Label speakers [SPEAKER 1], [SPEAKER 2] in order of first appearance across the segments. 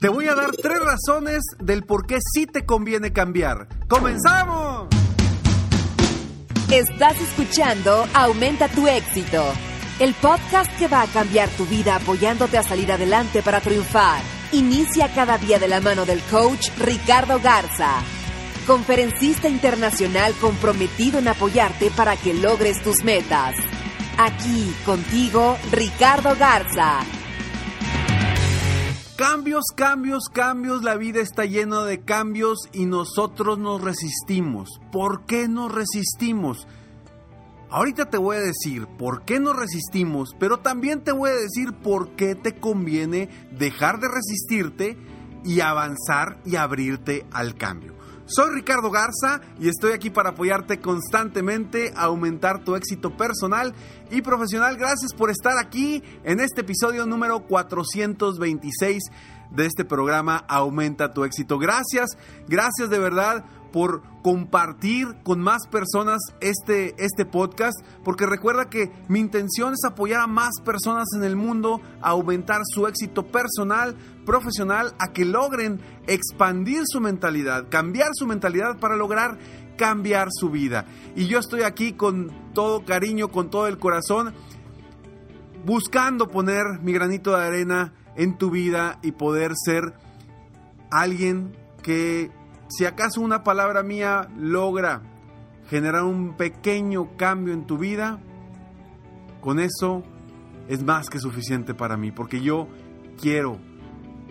[SPEAKER 1] Te voy a dar tres razones del por qué sí te conviene cambiar. ¡Comenzamos!
[SPEAKER 2] Estás escuchando Aumenta tu éxito, el podcast que va a cambiar tu vida apoyándote a salir adelante para triunfar. Inicia cada día de la mano del coach Ricardo Garza, conferencista internacional comprometido en apoyarte para que logres tus metas. Aquí contigo, Ricardo Garza
[SPEAKER 1] Cambios, cambios, cambios, la vida está llena de cambios y nosotros nos resistimos. ¿Por qué nos resistimos? Ahorita te voy a decir por qué nos resistimos, pero también te voy a decir por qué te conviene dejar de resistirte y avanzar y abrirte al cambio. Soy Ricardo Garza y estoy aquí para apoyarte constantemente a aumentar tu éxito personal y profesional. Gracias por estar aquí en este episodio número 426 de este programa Aumenta tu éxito. Gracias, gracias de verdad por compartir con más personas este, este podcast, porque recuerda que mi intención es apoyar a más personas en el mundo a aumentar su éxito personal, profesional, a que logren expandir su mentalidad, cambiar su mentalidad para lograr cambiar su vida. Y yo estoy aquí con todo cariño, con todo el corazón, buscando poner mi granito de arena en tu vida y poder ser alguien que si acaso una palabra mía logra generar un pequeño cambio en tu vida, con eso es más que suficiente para mí, porque yo quiero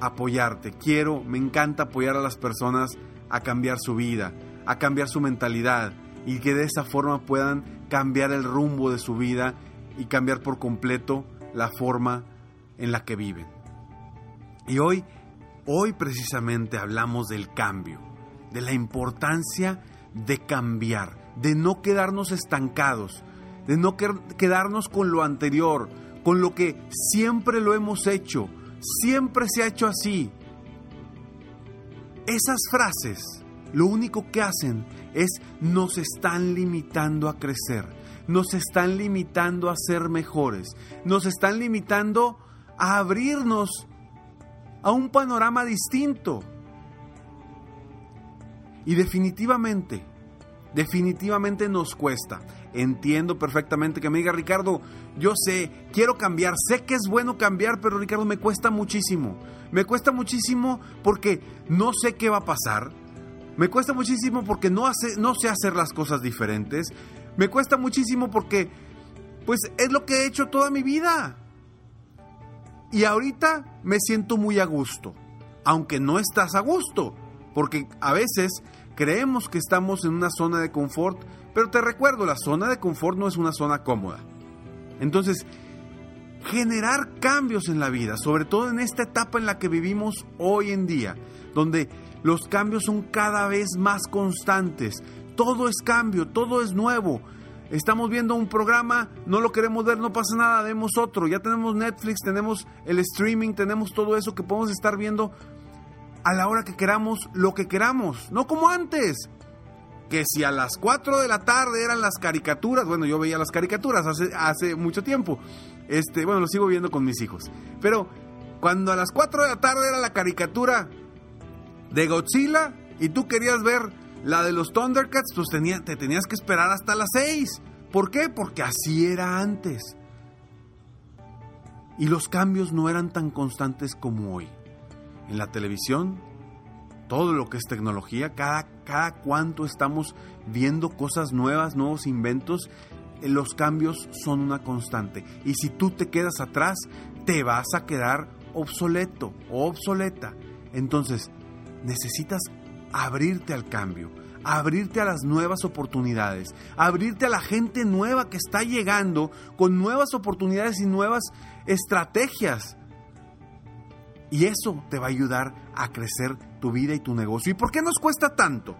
[SPEAKER 1] apoyarte, quiero, me encanta apoyar a las personas a cambiar su vida, a cambiar su mentalidad y que de esa forma puedan cambiar el rumbo de su vida y cambiar por completo la forma en la que viven. Y hoy, hoy precisamente hablamos del cambio de la importancia de cambiar, de no quedarnos estancados, de no quedarnos con lo anterior, con lo que siempre lo hemos hecho, siempre se ha hecho así. Esas frases lo único que hacen es nos están limitando a crecer, nos están limitando a ser mejores, nos están limitando a abrirnos a un panorama distinto. Y definitivamente, definitivamente nos cuesta. Entiendo perfectamente que me diga Ricardo, yo sé, quiero cambiar, sé que es bueno cambiar, pero Ricardo me cuesta muchísimo. Me cuesta muchísimo porque no sé qué va a pasar. Me cuesta muchísimo porque no, no sé hacer las cosas diferentes. Me cuesta muchísimo porque, pues, es lo que he hecho toda mi vida. Y ahorita me siento muy a gusto, aunque no estás a gusto. Porque a veces creemos que estamos en una zona de confort, pero te recuerdo, la zona de confort no es una zona cómoda. Entonces, generar cambios en la vida, sobre todo en esta etapa en la que vivimos hoy en día, donde los cambios son cada vez más constantes, todo es cambio, todo es nuevo. Estamos viendo un programa, no lo queremos ver, no pasa nada, vemos otro. Ya tenemos Netflix, tenemos el streaming, tenemos todo eso que podemos estar viendo a la hora que queramos lo que queramos, no como antes. Que si a las 4 de la tarde eran las caricaturas, bueno, yo veía las caricaturas hace, hace mucho tiempo, este, bueno, lo sigo viendo con mis hijos, pero cuando a las 4 de la tarde era la caricatura de Godzilla y tú querías ver la de los Thundercats, pues te tenías que esperar hasta las 6. ¿Por qué? Porque así era antes. Y los cambios no eran tan constantes como hoy. En la televisión, todo lo que es tecnología, cada, cada cuanto estamos viendo cosas nuevas, nuevos inventos, eh, los cambios son una constante. Y si tú te quedas atrás, te vas a quedar obsoleto o obsoleta. Entonces, necesitas abrirte al cambio, abrirte a las nuevas oportunidades, abrirte a la gente nueva que está llegando con nuevas oportunidades y nuevas estrategias. Y eso te va a ayudar a crecer tu vida y tu negocio. ¿Y por qué nos cuesta tanto?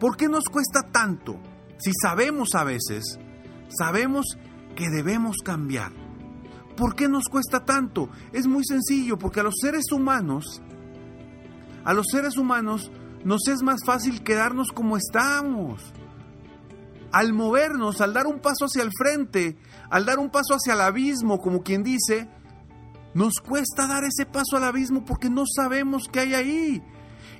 [SPEAKER 1] ¿Por qué nos cuesta tanto? Si sabemos a veces, sabemos que debemos cambiar. ¿Por qué nos cuesta tanto? Es muy sencillo, porque a los seres humanos, a los seres humanos nos es más fácil quedarnos como estamos. Al movernos, al dar un paso hacia el frente, al dar un paso hacia el abismo, como quien dice, nos cuesta dar ese paso al abismo porque no sabemos qué hay ahí.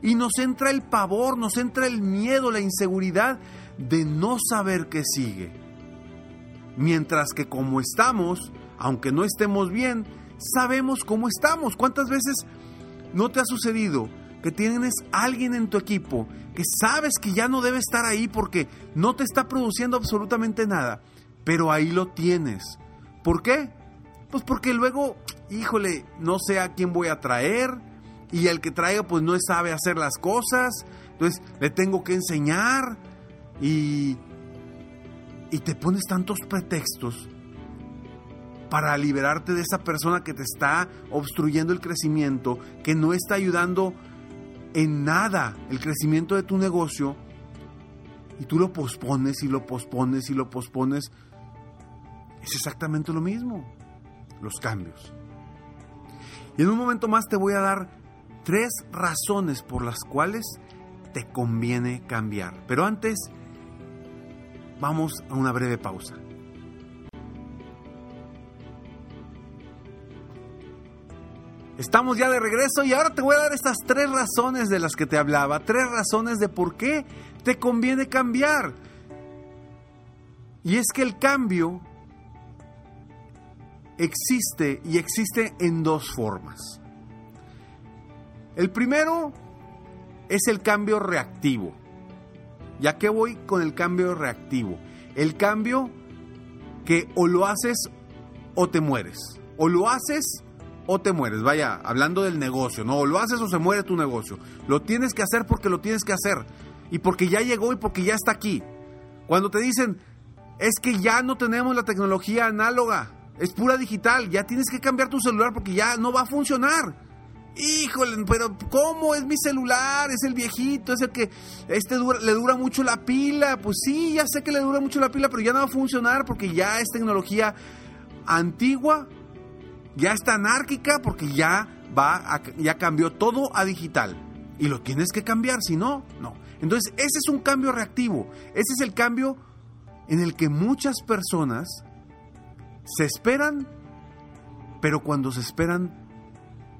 [SPEAKER 1] Y nos entra el pavor, nos entra el miedo, la inseguridad de no saber qué sigue. Mientras que como estamos, aunque no estemos bien, sabemos cómo estamos. ¿Cuántas veces no te ha sucedido que tienes alguien en tu equipo que sabes que ya no debe estar ahí porque no te está produciendo absolutamente nada, pero ahí lo tienes? ¿Por qué? Pues porque luego, híjole, no sé a quién voy a traer y el que traiga pues no sabe hacer las cosas, entonces le tengo que enseñar y, y te pones tantos pretextos para liberarte de esa persona que te está obstruyendo el crecimiento, que no está ayudando en nada el crecimiento de tu negocio, y tú lo pospones y lo pospones y lo pospones, es exactamente lo mismo, los cambios. Y en un momento más te voy a dar tres razones por las cuales te conviene cambiar. Pero antes, vamos a una breve pausa. Estamos ya de regreso y ahora te voy a dar estas tres razones de las que te hablaba, tres razones de por qué te conviene cambiar. Y es que el cambio existe y existe en dos formas. El primero es el cambio reactivo. ¿Ya que voy con el cambio reactivo? El cambio que o lo haces o te mueres. O lo haces o te mueres. Vaya, hablando del negocio, ¿no? O lo haces o se muere tu negocio. Lo tienes que hacer porque lo tienes que hacer. Y porque ya llegó y porque ya está aquí. Cuando te dicen, es que ya no tenemos la tecnología análoga, es pura digital, ya tienes que cambiar tu celular porque ya no va a funcionar. Híjole, pero ¿cómo es mi celular? Es el viejito, es el que este le dura mucho la pila. Pues sí, ya sé que le dura mucho la pila, pero ya no va a funcionar porque ya es tecnología antigua ya está anárquica porque ya va ya cambió todo a digital y lo tienes que cambiar, si no, no. Entonces, ese es un cambio reactivo. Ese es el cambio en el que muchas personas se esperan, pero cuando se esperan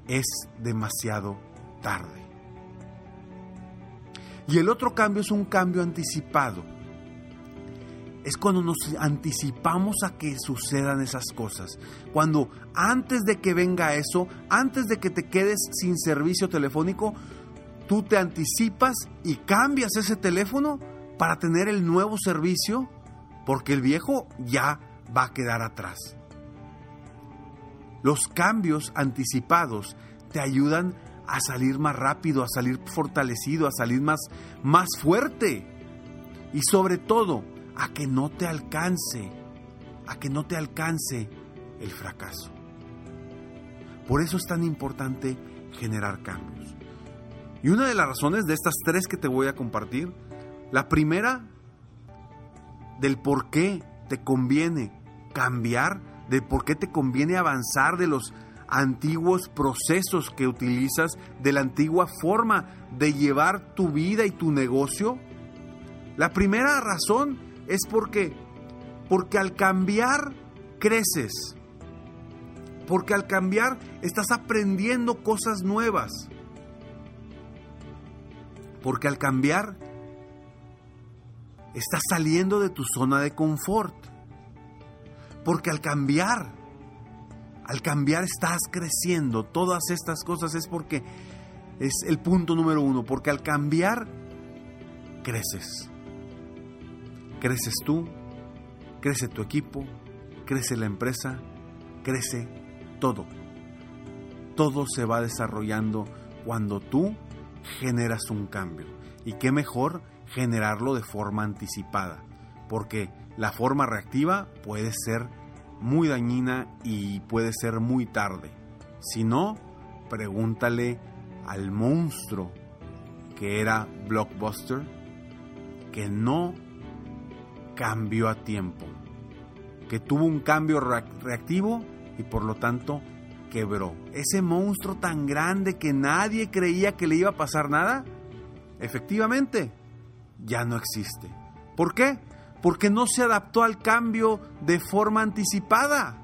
[SPEAKER 1] es demasiado tarde. Y el otro cambio es un cambio anticipado es cuando nos anticipamos a que sucedan esas cosas. Cuando antes de que venga eso, antes de que te quedes sin servicio telefónico, tú te anticipas y cambias ese teléfono para tener el nuevo servicio, porque el viejo ya va a quedar atrás. Los cambios anticipados te ayudan a salir más rápido, a salir fortalecido, a salir más, más fuerte. Y sobre todo, a que no te alcance, a que no te alcance el fracaso. Por eso es tan importante generar cambios. Y una de las razones de estas tres que te voy a compartir, la primera, del por qué te conviene cambiar, de por qué te conviene avanzar de los antiguos procesos que utilizas, de la antigua forma de llevar tu vida y tu negocio. La primera razón es porque, porque al cambiar creces. Porque al cambiar estás aprendiendo cosas nuevas. Porque al cambiar estás saliendo de tu zona de confort. Porque al cambiar al cambiar estás creciendo. Todas estas cosas es porque es el punto número uno, porque al cambiar creces. Creces tú, crece tu equipo, crece la empresa, crece todo. Todo se va desarrollando cuando tú generas un cambio. Y qué mejor generarlo de forma anticipada, porque la forma reactiva puede ser muy dañina y puede ser muy tarde. Si no, pregúntale al monstruo que era Blockbuster, que no cambió a tiempo, que tuvo un cambio reactivo y por lo tanto quebró. Ese monstruo tan grande que nadie creía que le iba a pasar nada, efectivamente, ya no existe. ¿Por qué? Porque no se adaptó al cambio de forma anticipada.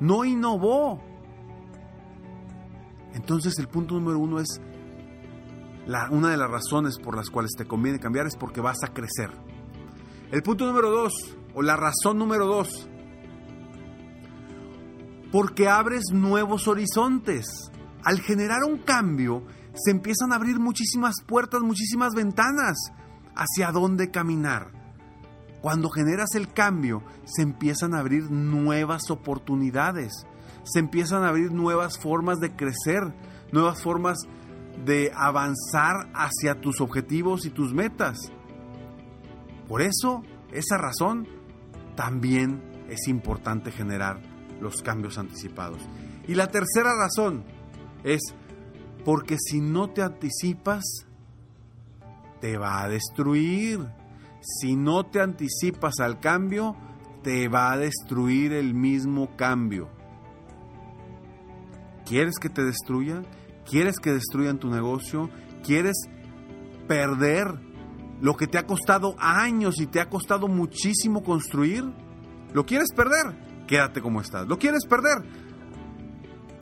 [SPEAKER 1] No innovó. Entonces el punto número uno es, la, una de las razones por las cuales te conviene cambiar es porque vas a crecer. El punto número dos, o la razón número dos, porque abres nuevos horizontes. Al generar un cambio, se empiezan a abrir muchísimas puertas, muchísimas ventanas hacia dónde caminar. Cuando generas el cambio, se empiezan a abrir nuevas oportunidades, se empiezan a abrir nuevas formas de crecer, nuevas formas de avanzar hacia tus objetivos y tus metas. Por eso, esa razón, también es importante generar los cambios anticipados. Y la tercera razón es porque si no te anticipas, te va a destruir. Si no te anticipas al cambio, te va a destruir el mismo cambio. ¿Quieres que te destruya? ¿Quieres que destruyan tu negocio? ¿Quieres perder lo que te ha costado años y te ha costado muchísimo construir? ¿Lo quieres perder? Quédate como estás. ¿Lo quieres perder?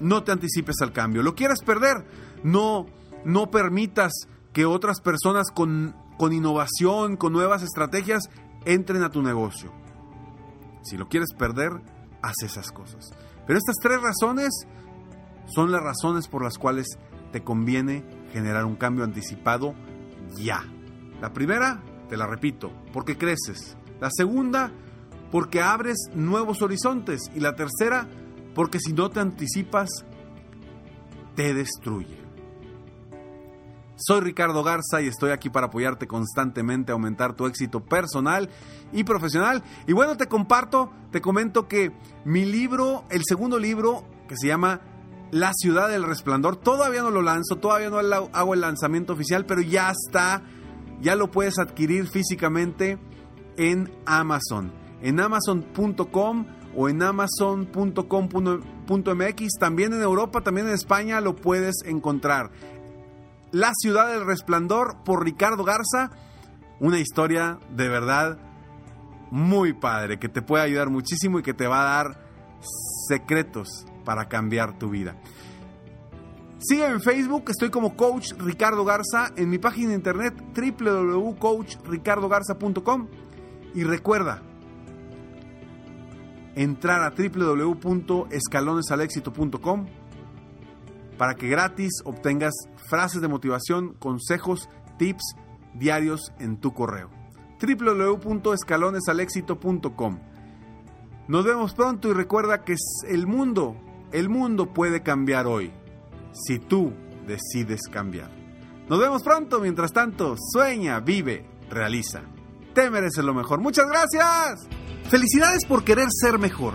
[SPEAKER 1] No te anticipes al cambio. ¿Lo quieres perder? No, no permitas que otras personas con, con innovación, con nuevas estrategias, entren a tu negocio. Si lo quieres perder, haz esas cosas. Pero estas tres razones son las razones por las cuales te conviene generar un cambio anticipado ya. La primera, te la repito, porque creces. La segunda, porque abres nuevos horizontes. Y la tercera, porque si no te anticipas, te destruye. Soy Ricardo Garza y estoy aquí para apoyarte constantemente a aumentar tu éxito personal y profesional. Y bueno, te comparto, te comento que mi libro, el segundo libro, que se llama La ciudad del resplandor, todavía no lo lanzo, todavía no hago el lanzamiento oficial, pero ya está, ya lo puedes adquirir físicamente en Amazon, en amazon.com o en amazon.com.mx, también en Europa, también en España lo puedes encontrar. La ciudad del resplandor por Ricardo Garza. Una historia de verdad muy padre que te puede ayudar muchísimo y que te va a dar secretos para cambiar tu vida. Sígueme en Facebook, estoy como Coach Ricardo Garza, en mi página de internet www.coachricardogarza.com y recuerda entrar a www.escalonesalexito.com para que gratis obtengas frases de motivación, consejos, tips diarios en tu correo. www.escalonesalexito.com Nos vemos pronto y recuerda que el mundo, el mundo puede cambiar hoy si tú decides cambiar. Nos vemos pronto, mientras tanto, sueña, vive, realiza. Te mereces lo mejor. Muchas gracias. Felicidades por querer ser mejor.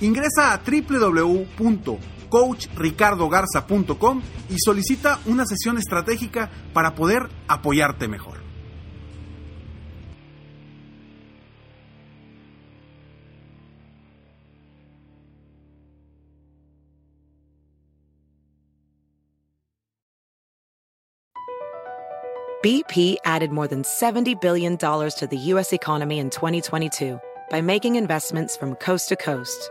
[SPEAKER 1] Ingresa a www.coachricardogarza.com y solicita una sesión estratégica para poder apoyarte mejor.
[SPEAKER 3] BP added more than 70 billion dollars to the US economy in 2022 by making investments from coast to coast.